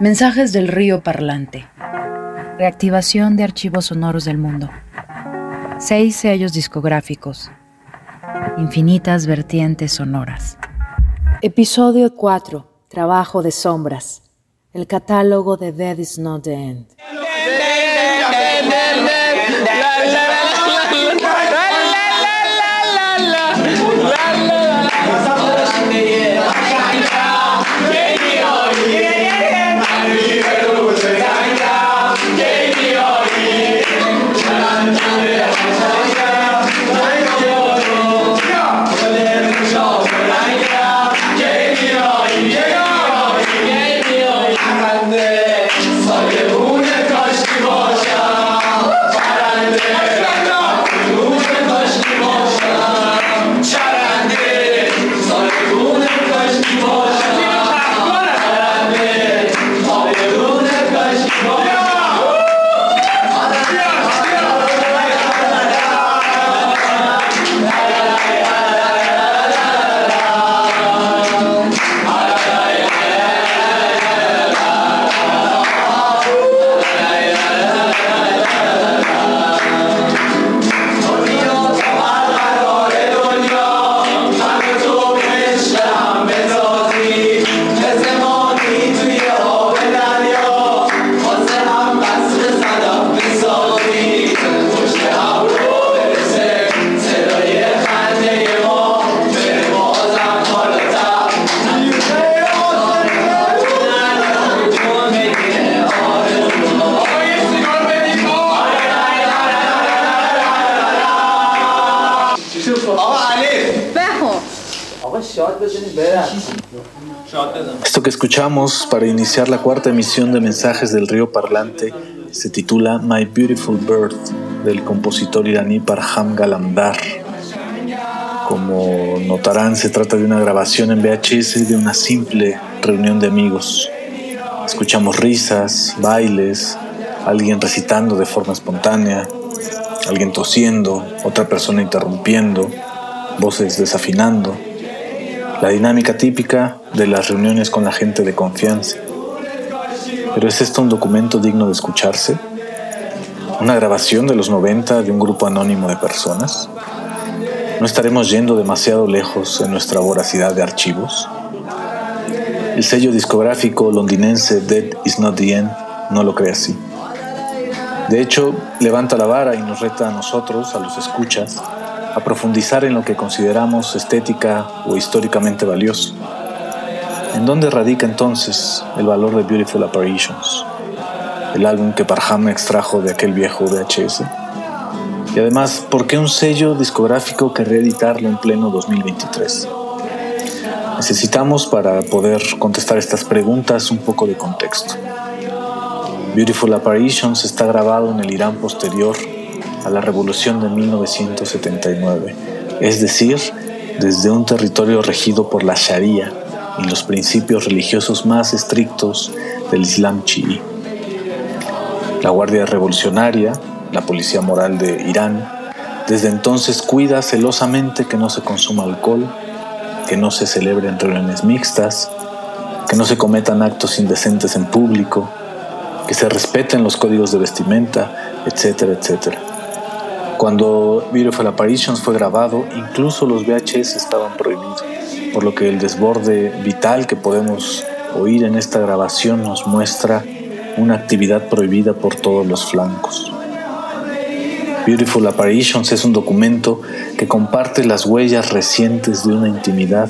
Mensajes del río parlante. Reactivación de archivos sonoros del mundo. Seis sellos discográficos. Infinitas vertientes sonoras. Episodio 4. Trabajo de sombras. El catálogo de Dead is Not the End. Esto que escuchamos para iniciar la cuarta emisión de Mensajes del Río Parlante se titula My Beautiful Bird del compositor iraní Parham Galamdar. Como notarán, se trata de una grabación en VHS de una simple reunión de amigos. Escuchamos risas, bailes, alguien recitando de forma espontánea, alguien tosiendo, otra persona interrumpiendo, voces desafinando la dinámica típica de las reuniones con la gente de confianza. Pero ¿es esto un documento digno de escucharse? ¿Una grabación de los 90 de un grupo anónimo de personas? ¿No estaremos yendo demasiado lejos en nuestra voracidad de archivos? El sello discográfico londinense Dead Is Not The End no lo cree así. De hecho, levanta la vara y nos reta a nosotros, a los escuchas, a profundizar en lo que consideramos estética o históricamente valioso. ¿En dónde radica entonces el valor de Beautiful Apparitions, el álbum que Parham extrajo de aquel viejo VHS? Y además, ¿por qué un sello discográfico que reeditarlo en pleno 2023? Necesitamos para poder contestar estas preguntas un poco de contexto. Beautiful Apparitions está grabado en el Irán posterior a la revolución de 1979, es decir, desde un territorio regido por la Sharia y los principios religiosos más estrictos del Islam chií. La Guardia Revolucionaria, la Policía Moral de Irán, desde entonces cuida celosamente que no se consuma alcohol, que no se celebren reuniones mixtas, que no se cometan actos indecentes en público, que se respeten los códigos de vestimenta, etcétera, etcétera. Cuando Beautiful Apparitions fue grabado, incluso los VHS estaban prohibidos, por lo que el desborde vital que podemos oír en esta grabación nos muestra una actividad prohibida por todos los flancos. Beautiful Apparitions es un documento que comparte las huellas recientes de una intimidad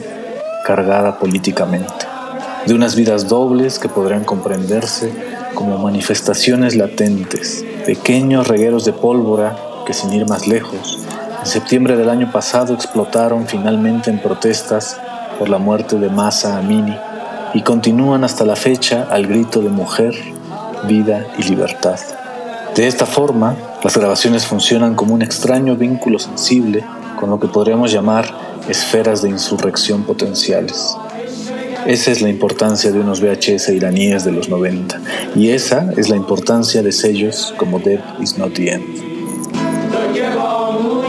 cargada políticamente, de unas vidas dobles que podrán comprenderse como manifestaciones latentes, pequeños regueros de pólvora que sin ir más lejos, en septiembre del año pasado explotaron finalmente en protestas por la muerte de Masa Amini y continúan hasta la fecha al grito de mujer, vida y libertad. De esta forma, las grabaciones funcionan como un extraño vínculo sensible con lo que podríamos llamar esferas de insurrección potenciales. Esa es la importancia de unos VHS iraníes de los 90 y esa es la importancia de sellos como Dead Is Not The End. Que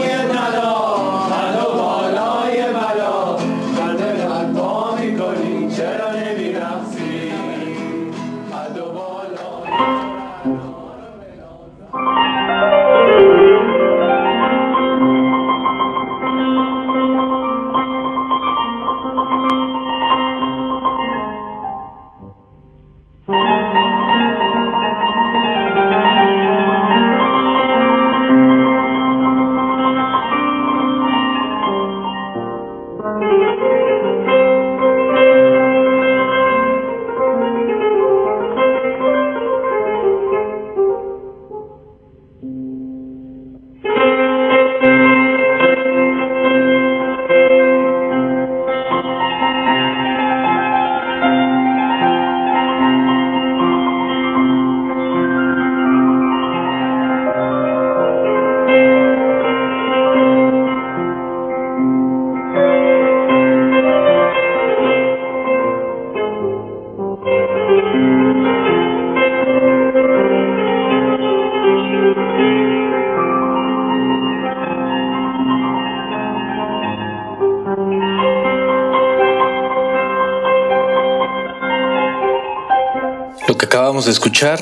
de escuchar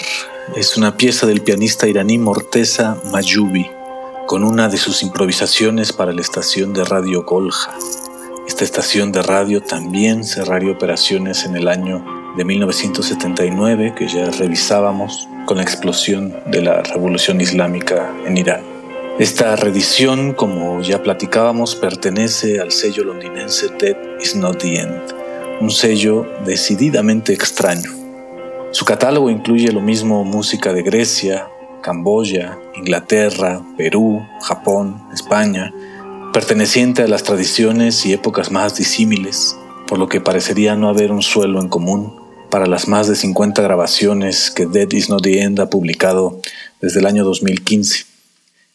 es una pieza del pianista iraní Morteza Mayubi, con una de sus improvisaciones para la estación de radio Golja. Esta estación de radio también cerraría operaciones en el año de 1979, que ya revisábamos con la explosión de la revolución islámica en Irán. Esta reedición, como ya platicábamos, pertenece al sello londinense Dead is Not the End, un sello decididamente extraño su catálogo incluye lo mismo música de Grecia, Camboya, Inglaterra, Perú, Japón, España, perteneciente a las tradiciones y épocas más disímiles, por lo que parecería no haber un suelo en común para las más de 50 grabaciones que Dead Is Not the End ha publicado desde el año 2015.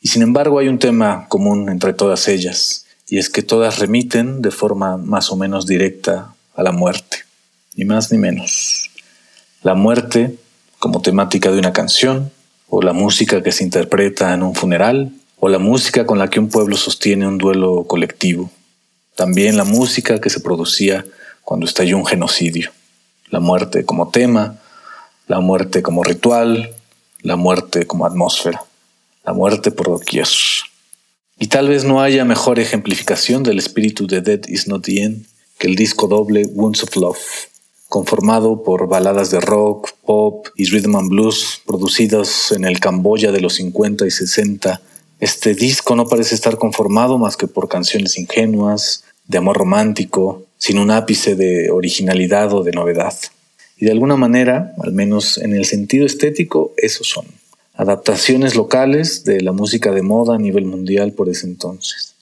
Y sin embargo hay un tema común entre todas ellas, y es que todas remiten de forma más o menos directa a la muerte, ni más ni menos la muerte como temática de una canción, o la música que se interpreta en un funeral, o la música con la que un pueblo sostiene un duelo colectivo. También la música que se producía cuando estalló un genocidio. La muerte como tema, la muerte como ritual, la muerte como atmósfera, la muerte por doquier. Y tal vez no haya mejor ejemplificación del espíritu de Dead Is Not the End que el disco doble Wounds of Love conformado por baladas de rock, pop y rhythm and blues producidos en el Camboya de los 50 y 60. Este disco no parece estar conformado más que por canciones ingenuas, de amor romántico, sin un ápice de originalidad o de novedad. Y de alguna manera, al menos en el sentido estético, esos son. Adaptaciones locales de la música de moda a nivel mundial por ese entonces.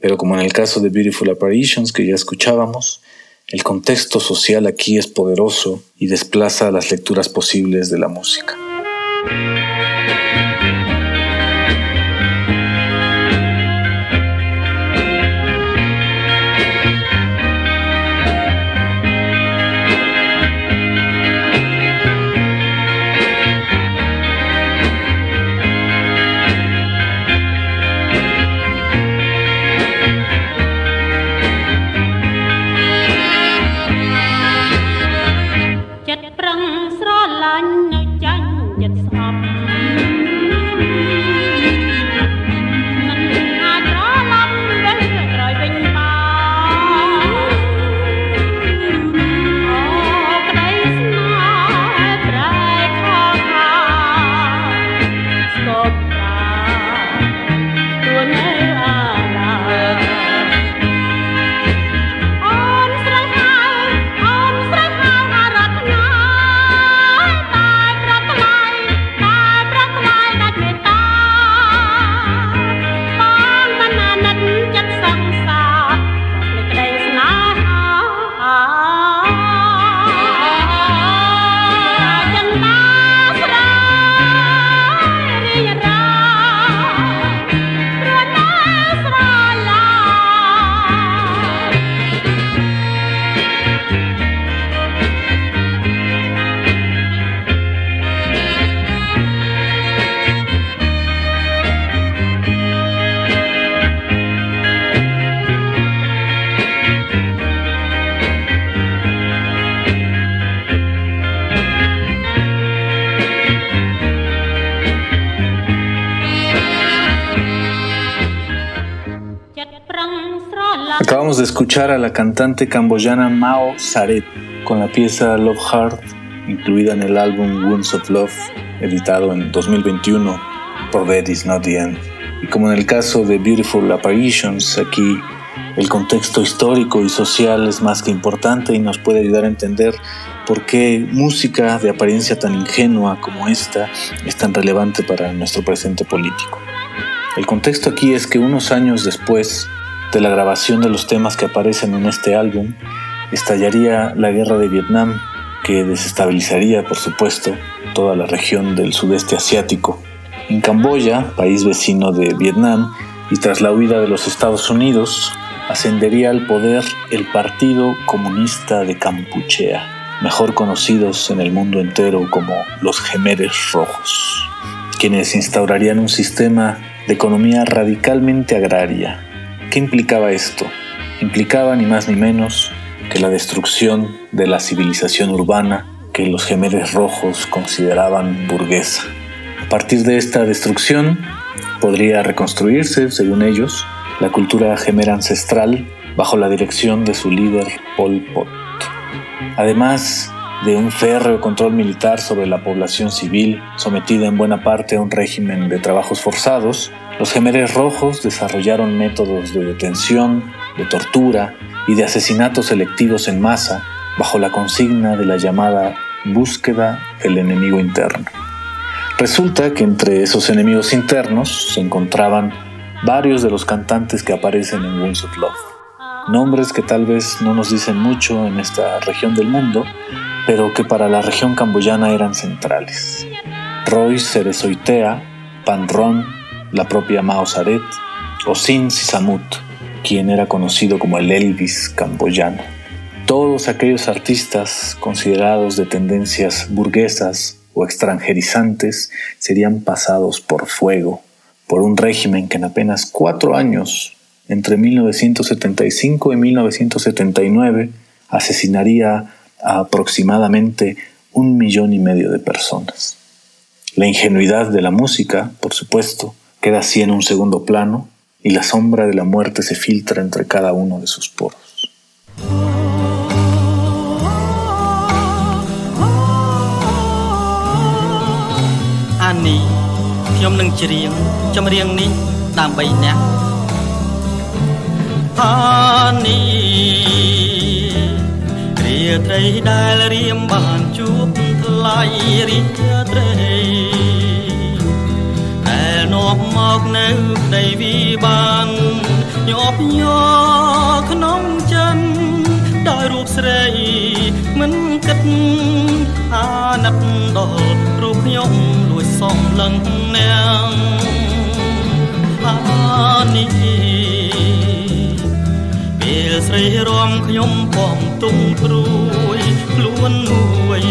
Pero como en el caso de Beautiful Apparitions que ya escuchábamos, el contexto social aquí es poderoso y desplaza las lecturas posibles de la música. Escuchar a la cantante camboyana Mao Saret con la pieza Love Heart, incluida en el álbum Wounds of Love, editado en 2021 por Dead Is Not the End. Y como en el caso de Beautiful Apparitions, aquí el contexto histórico y social es más que importante y nos puede ayudar a entender por qué música de apariencia tan ingenua como esta es tan relevante para nuestro presente político. El contexto aquí es que unos años después de la grabación de los temas que aparecen en este álbum, estallaría la guerra de Vietnam, que desestabilizaría, por supuesto, toda la región del sudeste asiático. En Camboya, país vecino de Vietnam, y tras la huida de los Estados Unidos, ascendería al poder el Partido Comunista de Campuchea, mejor conocidos en el mundo entero como los Gemeres Rojos, quienes instaurarían un sistema de economía radicalmente agraria, ¿Qué implicaba esto? Implicaba ni más ni menos que la destrucción de la civilización urbana que los gemeres rojos consideraban burguesa. A partir de esta destrucción podría reconstruirse, según ellos, la cultura gemera ancestral bajo la dirección de su líder Pol Pot. Además de un férreo control militar sobre la población civil, sometida en buena parte a un régimen de trabajos forzados, los gemeres rojos desarrollaron métodos de detención, de tortura y de asesinatos selectivos en masa bajo la consigna de la llamada búsqueda del enemigo interno. Resulta que entre esos enemigos internos se encontraban varios de los cantantes que aparecen en Wounds of Love. Nombres que tal vez no nos dicen mucho en esta región del mundo, pero que para la región camboyana eran centrales. Roy Cerezoitea, Panron, la propia Mao Saret, o Sin Sisamut, quien era conocido como el Elvis camboyano. Todos aquellos artistas considerados de tendencias burguesas o extranjerizantes serían pasados por fuego por un régimen que en apenas cuatro años, entre 1975 y 1979, asesinaría a aproximadamente un millón y medio de personas. La ingenuidad de la música, por supuesto, queda así en un segundo plano y la sombra de la muerte se filtra entre cada uno de sus poros. ខ្ញុំនឹងច្រៀងចម្រៀងនេះដើម្បីអ្នកអានេះរាត្រីដែលរៀមបានជួបថ្លៃរាត្រីដែលនាំមកនៅក្តីវិបានញាប់ញ័រក្នុងចិត្តដោយរូបស្រីមិនគិតអាណិតដល់រូបខ្ញុំលួចសំឡឹងនាងអានេះ ពេលស្រីរំខ្ញុំពំទុំព្រួយខ្លួនមួយ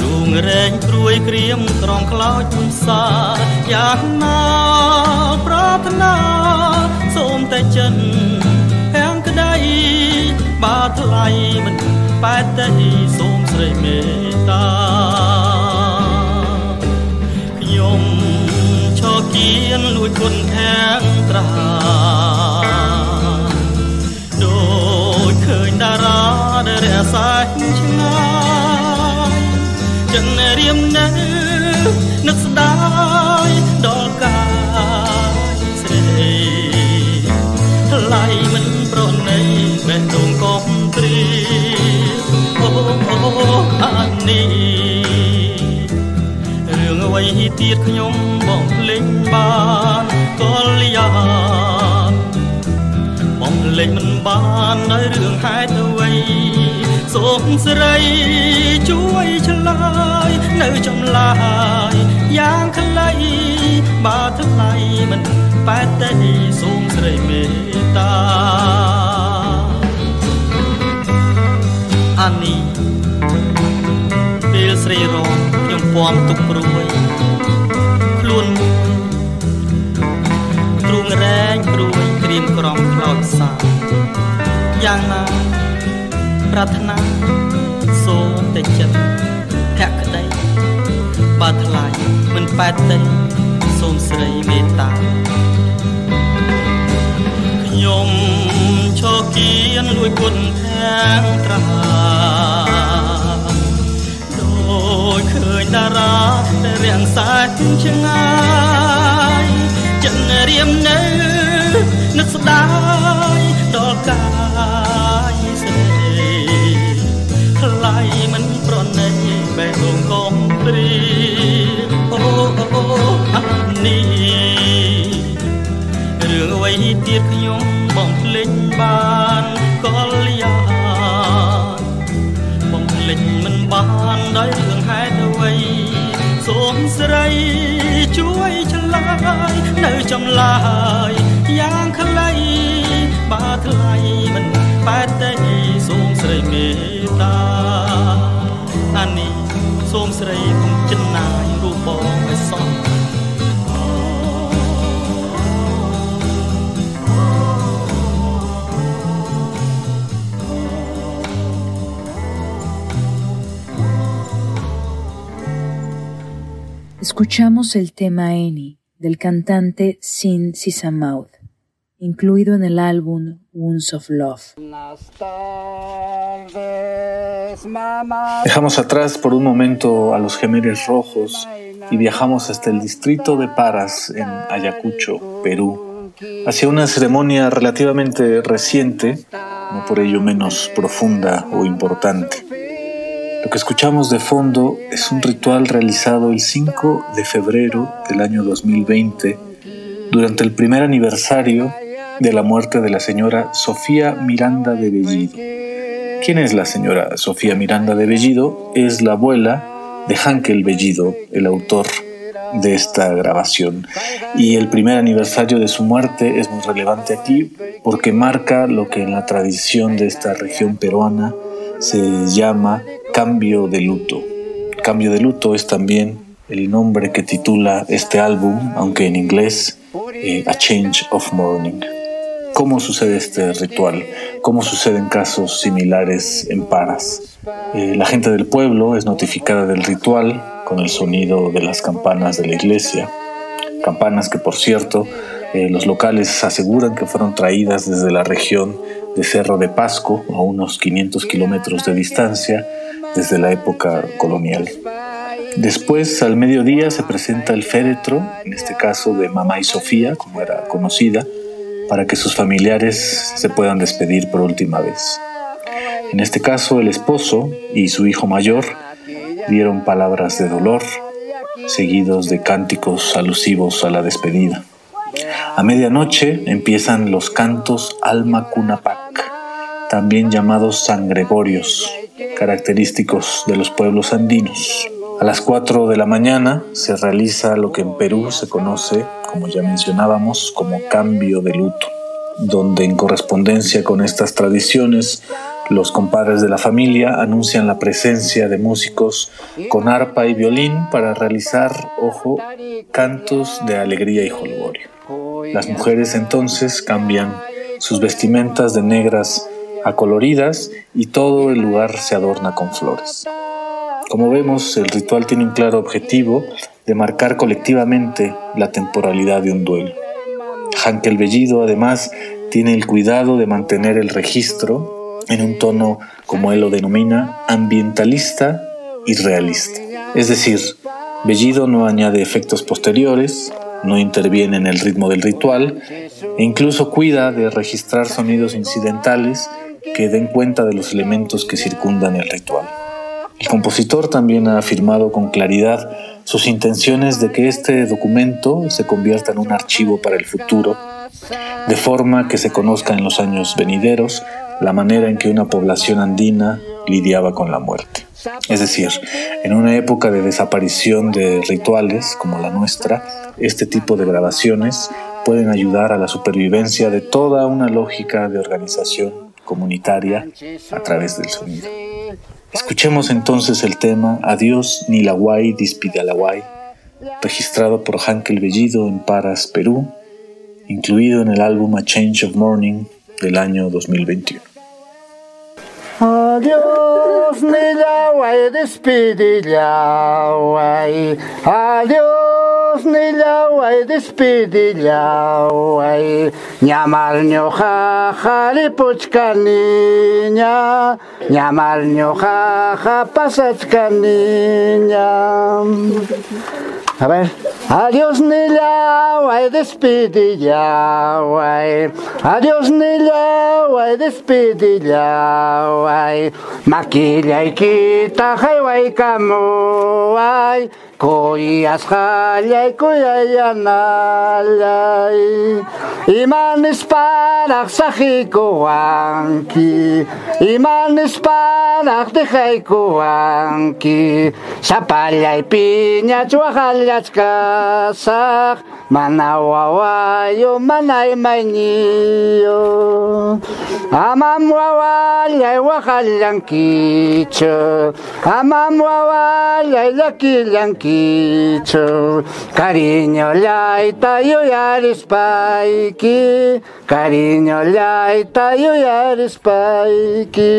លួងរែងព្រួយក្រៀមត្រង់ខ្លោចសាយ៉ាងណាប្រាថ្នាសូមតែចិនហាំងក្តីបាថ្លៃមិនបែតតែសូមស្រីមេត្តាខ្ញុំឈរគៀនលួចគុណខាងត្រា ដែលរសាឆ្ងាយចិនរៀមនៅនឹកស្ដាយដល់កាយស្រីថ្លៃមិនប្រណីបេះដូងកុំព្រីអូអូអានេះរឿងអ្វីទៀតខ្ញុំបងភ្លេចបានកលយ៉ាងបងភ្លេចមិនបាននៅរឿងហេតុអ្វី សូមស្រីជួយឆ្លើយនៅចម្លើយយ៉ាងខ្លីបើថ្លៃមិនបែតទេសូមស្រីមេត្តាអានេះពេលស្រីរងខ្ញុំពំទុកព្រួយ ប្រាថ្នាសូមតែចិត្តភក្តីបើថ្លៃមិនប៉ែតទេសូមស្រីមេត្តាខ្ញុំឈរគៀនលួយគុណខាងត្រាដូចឃើញតារាដែលរាំងសាច់ឆ្ងាយចិនរៀមនៅនឹកស្ដាយដល់កា Escuchamos el tema Eni del cantante Sin Sisamouth, incluido en el álbum Wounds of Love. Dejamos atrás por un momento a los gemeres rojos y viajamos hasta el distrito de Paras en Ayacucho, Perú, hacia una ceremonia relativamente reciente, no por ello menos profunda o importante. Lo que escuchamos de fondo es un ritual realizado el 5 de febrero del año 2020 durante el primer aniversario de la muerte de la señora Sofía Miranda de Bellido. ¿Quién es la señora Sofía Miranda de Bellido? Es la abuela de Hankel Bellido, el autor de esta grabación. Y el primer aniversario de su muerte es muy relevante aquí porque marca lo que en la tradición de esta región peruana se llama Cambio de Luto. Cambio de Luto es también el nombre que titula este álbum, aunque en inglés, eh, A Change of Mourning. ¿Cómo sucede este ritual? ¿Cómo suceden casos similares en Paras? Eh, la gente del pueblo es notificada del ritual con el sonido de las campanas de la iglesia, campanas que por cierto eh, los locales aseguran que fueron traídas desde la región de Cerro de Pasco, a unos 500 kilómetros de distancia, desde la época colonial. Después, al mediodía, se presenta el féretro, en este caso de Mamá y Sofía, como era conocida, para que sus familiares se puedan despedir por última vez. En este caso, el esposo y su hijo mayor dieron palabras de dolor, seguidos de cánticos alusivos a la despedida. A medianoche empiezan los cantos Alma Cunapac, también llamados sangregorios, característicos de los pueblos andinos. A las 4 de la mañana se realiza lo que en Perú se conoce, como ya mencionábamos, como cambio de luto, donde en correspondencia con estas tradiciones los compadres de la familia anuncian la presencia de músicos con arpa y violín para realizar, ojo, cantos de alegría y jolgorio. Las mujeres entonces cambian sus vestimentas de negras acoloridas y todo el lugar se adorna con flores. Como vemos, el ritual tiene un claro objetivo de marcar colectivamente la temporalidad de un duelo. Hankel Bellido además tiene el cuidado de mantener el registro en un tono, como él lo denomina, ambientalista y realista. Es decir, Bellido no añade efectos posteriores, no interviene en el ritmo del ritual e incluso cuida de registrar sonidos incidentales que den cuenta de los elementos que circundan el ritual. El compositor también ha afirmado con claridad sus intenciones de que este documento se convierta en un archivo para el futuro, de forma que se conozca en los años venideros la manera en que una población andina lidiaba con la muerte. Es decir, en una época de desaparición de rituales como la nuestra, este tipo de grabaciones pueden ayudar a la supervivencia de toda una lógica de organización comunitaria a través del sonido. Escuchemos entonces el tema Adiós Nilaguay Dispidalaguay, registrado por Hankel Bellido en Paras, Perú, incluido en el álbum A Change of Morning del año 2021. Adiós Nilaguay Dispidalaguay, adiós Dios ni llaway despidi llaway Ñamal ñojaja ripuchkaniña Ñamal ñojaja pasachkaniña A ver. Adiós Nilla, despidi guay. Adiós Nilla, despidi guay. Maquilla y quita, guay, camuay. Koiaz jaiai, koiaian alai, iman esparak zahiko anki, iman esparak dejaiko anki, zapalai pina txua jaliatzkazak, Manawawayo manay mañillo. Amam wawalay wajalyankicho Amam wawalay lakilyankicho kicho Cariño laita yo yaris paiki Cariño laita yo yaris paiki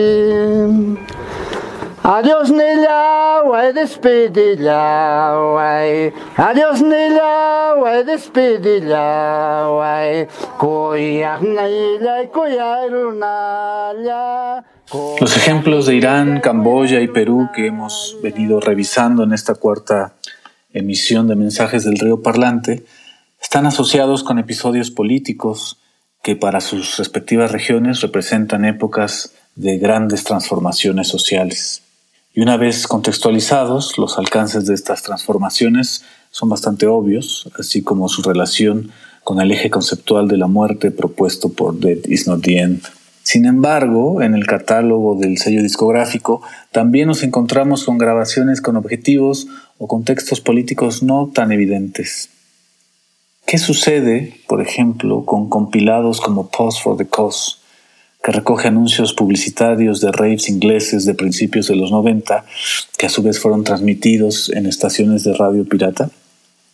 Despedila, way. Koyak naila, koyarunala. Los ejemplos de Irán, Camboya y Perú que hemos venido revisando en esta cuarta emisión de Mensajes del Río Parlante están asociados con episodios políticos que para sus respectivas regiones representan épocas de grandes transformaciones sociales. Y una vez contextualizados, los alcances de estas transformaciones son bastante obvios, así como su relación con el eje conceptual de la muerte propuesto por Dead Is Not the End. Sin embargo, en el catálogo del sello discográfico también nos encontramos con grabaciones con objetivos o contextos políticos no tan evidentes. ¿Qué sucede, por ejemplo, con compilados como Pause for the Cause, que recoge anuncios publicitarios de raves ingleses de principios de los 90, que a su vez fueron transmitidos en estaciones de radio pirata?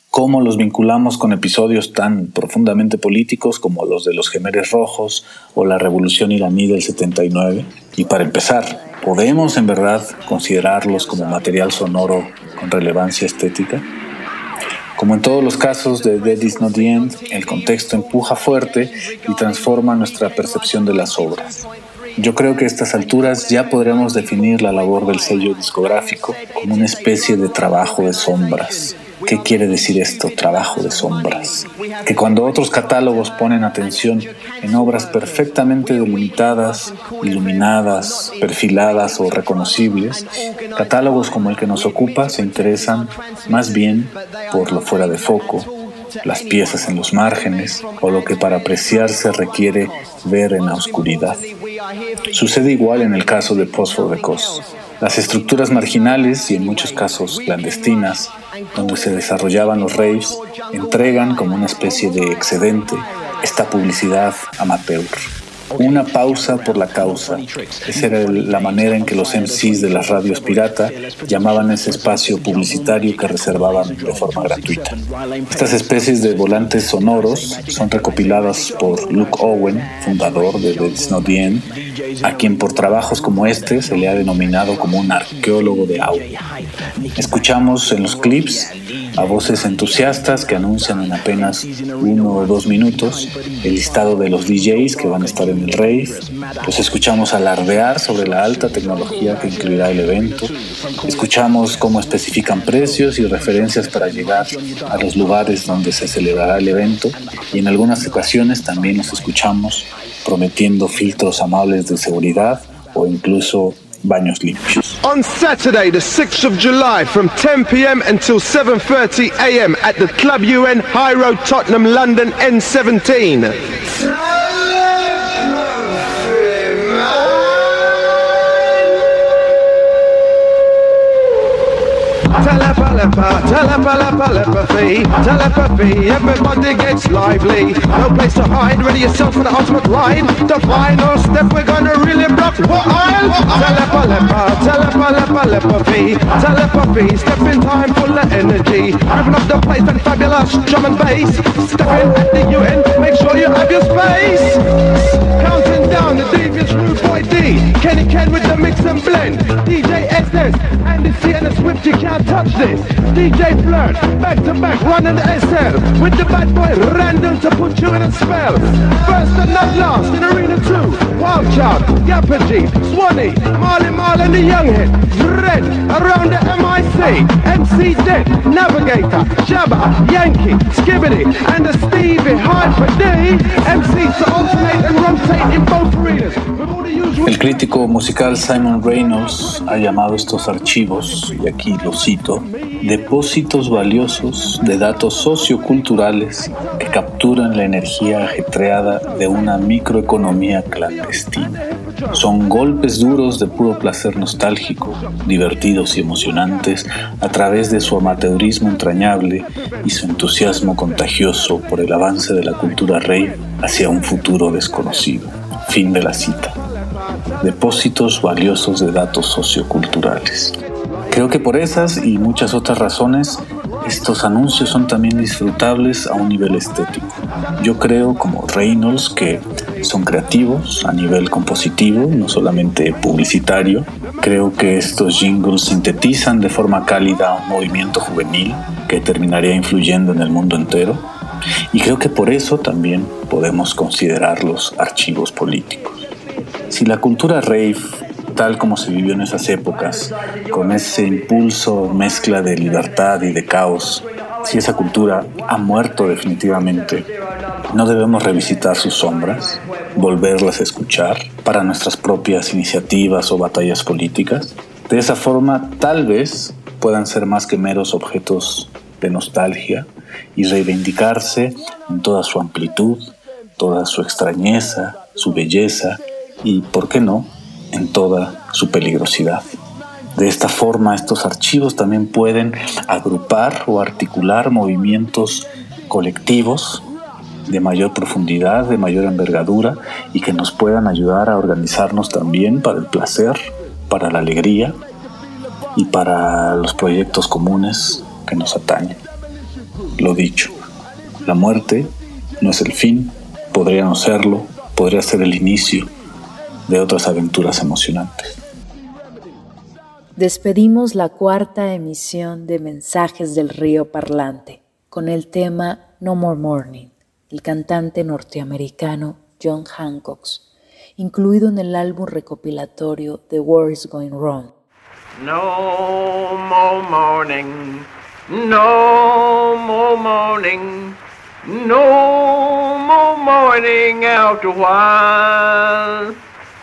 ¿Cómo los vinculamos con episodios tan profundamente políticos como los de los Gemeres Rojos o la Revolución iraní del 79? Y para empezar, ¿podemos en verdad considerarlos como material sonoro con relevancia estética? Como en todos los casos de Dead is Not the End, el contexto empuja fuerte y transforma nuestra percepción de las obras. Yo creo que a estas alturas ya podremos definir la labor del sello discográfico como una especie de trabajo de sombras, ¿Qué quiere decir esto, trabajo de sombras? Que cuando otros catálogos ponen atención en obras perfectamente delimitadas, iluminadas, perfiladas o reconocibles, catálogos como el que nos ocupa se interesan más bien por lo fuera de foco, las piezas en los márgenes o lo que para apreciarse requiere ver en la oscuridad. Sucede igual en el caso de the Las estructuras marginales y en muchos casos clandestinas, donde se desarrollaban los raves, entregan como una especie de excedente esta publicidad amateur. Una pausa por la causa. Esa era la manera en que los MCs de las radios pirata llamaban ese espacio publicitario que reservaban de forma gratuita. Estas especies de volantes sonoros son recopiladas por Luke Owen, fundador de The Snowdien, a quien por trabajos como este se le ha denominado como un arqueólogo de audio. Escuchamos en los clips a voces entusiastas que anuncian en apenas uno o dos minutos el listado de los DJs que van a estar en el rave. Los escuchamos alardear sobre la alta tecnología que incluirá el evento. Escuchamos cómo especifican precios y referencias para llegar a los lugares donde se celebrará el evento y en algunas ocasiones también los escuchamos prometiendo filtros amables de seguridad o incluso baños limpios. On Saturday, the 6th of July, from 10 p.m. until 7:30 a.m. at the Club UN High Road, Tottenham, London, N17. Telepalepa, telepalepalepathy, telepathy, everybody gets lively. No place to hide, ready yourself for the ultimate ride. The final step, we're gonna really block what aisle? Telepalepa, telepalepalepathy, telepathy, step in time full of energy. Ripping up the place and fabulous drum and bass. Step in at the UN, make sure you have your space. Counting down the devious rude boy D. Kenny Ken with the mix and blend. DJ SS, and the C and the Swift, you can't touch this. DJ Flirt, back to back, running the SL with the bad boy Randall to put you in a spell. First and not last in Arena 2, Wild Child, G, Swanee, Marley Marley and the Younghead, Red, around the MIC, MC Dead, Navigator, Shabba, Yankee, Skibbity, and the Stevie Hyper D, MCs to alternate and rotate in both arenas. El crítico musical Simon Reynolds ha llamado estos archivos, y aquí lo cito, depósitos valiosos de datos socioculturales que capturan la energía ajetreada de una microeconomía clandestina. Son golpes duros de puro placer nostálgico, divertidos y emocionantes a través de su amateurismo entrañable y su entusiasmo contagioso por el avance de la cultura rey hacia un futuro desconocido. Fin de la cita depósitos valiosos de datos socioculturales. Creo que por esas y muchas otras razones, estos anuncios son también disfrutables a un nivel estético. Yo creo, como Reynolds, que son creativos a nivel compositivo, no solamente publicitario. Creo que estos jingles sintetizan de forma cálida un movimiento juvenil que terminaría influyendo en el mundo entero. Y creo que por eso también podemos considerarlos archivos políticos. Si la cultura rave tal como se vivió en esas épocas, con ese impulso mezcla de libertad y de caos, si esa cultura ha muerto definitivamente, no debemos revisitar sus sombras, volverlas a escuchar para nuestras propias iniciativas o batallas políticas. De esa forma, tal vez puedan ser más que meros objetos de nostalgia y reivindicarse en toda su amplitud, toda su extrañeza, su belleza y, ¿por qué no?, en toda su peligrosidad. De esta forma, estos archivos también pueden agrupar o articular movimientos colectivos de mayor profundidad, de mayor envergadura y que nos puedan ayudar a organizarnos también para el placer, para la alegría y para los proyectos comunes que nos atañen. Lo dicho, la muerte no es el fin, podría no serlo, podría ser el inicio de otras aventuras emocionantes. Despedimos la cuarta emisión de Mensajes del Río Parlante con el tema No More Morning del cantante norteamericano John Hancock, incluido en el álbum recopilatorio The War is Going Wrong. No more morning, no more morning, no more morning after a while.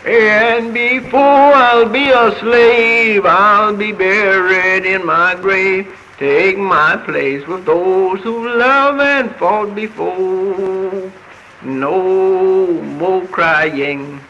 And before I'll be a slave, I'll be buried in my grave. Take my place with those who love and fought before. No more crying,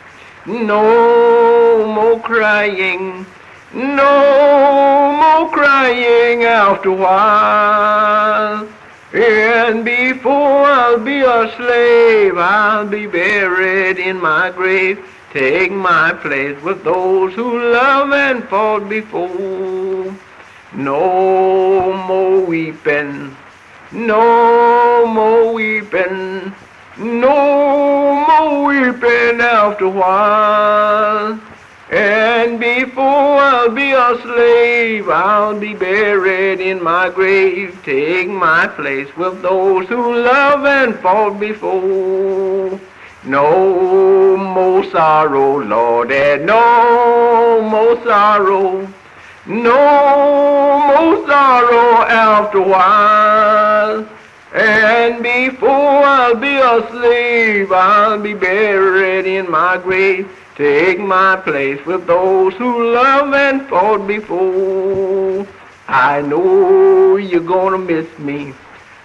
no more crying, no more crying after while. And before I'll be a slave, I'll be buried in my grave. Take my place with those who love and fought before. No more weeping, no more weeping, no more weeping after while. And before I'll be a slave, I'll be buried in my grave. Take my place with those who love and fought before. No more sorrow, Lord, and no more sorrow. No more sorrow after while. And before I'll be a slave, I'll be buried in my grave. Take my place with those who love and fought before. I know you're gonna miss me.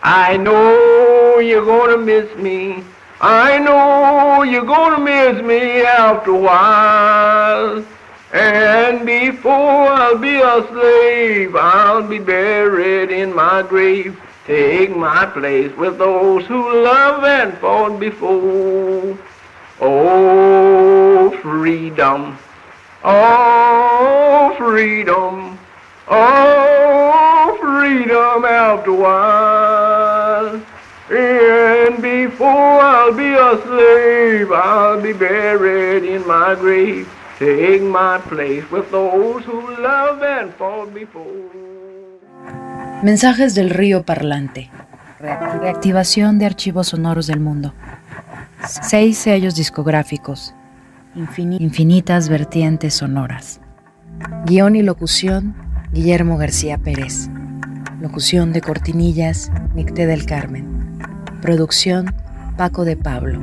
I know you're gonna miss me. I know you're gonna miss me after a while. And before I'll be a slave, I'll be buried in my grave. Take my place with those who love and fought before. Oh, freedom. Oh, freedom. Oh, freedom after while. And before I'll be a slave, I'll be buried in my grave. Take my place with those who love and fought before. Mensajes del río parlante. Reactivación de archivos sonoros del mundo. Seis sellos discográficos. infinitas vertientes sonoras. Guión y locución, Guillermo García Pérez. Locución de cortinillas, Nicté del Carmen. Producción Paco de Pablo.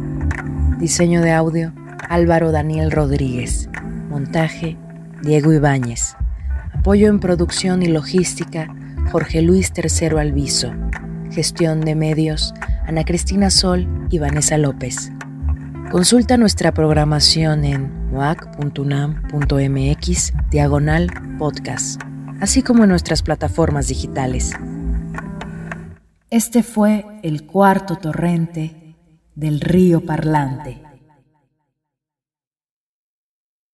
Diseño de audio Álvaro Daniel Rodríguez. Montaje Diego Ibáñez. Apoyo en producción y logística Jorge Luis Tercero Alviso. Gestión de medios Ana Cristina Sol y Vanessa López. Consulta nuestra programación en muac.unam.mx diagonal podcast, así como en nuestras plataformas digitales. Este fue el cuarto torrente del río parlante.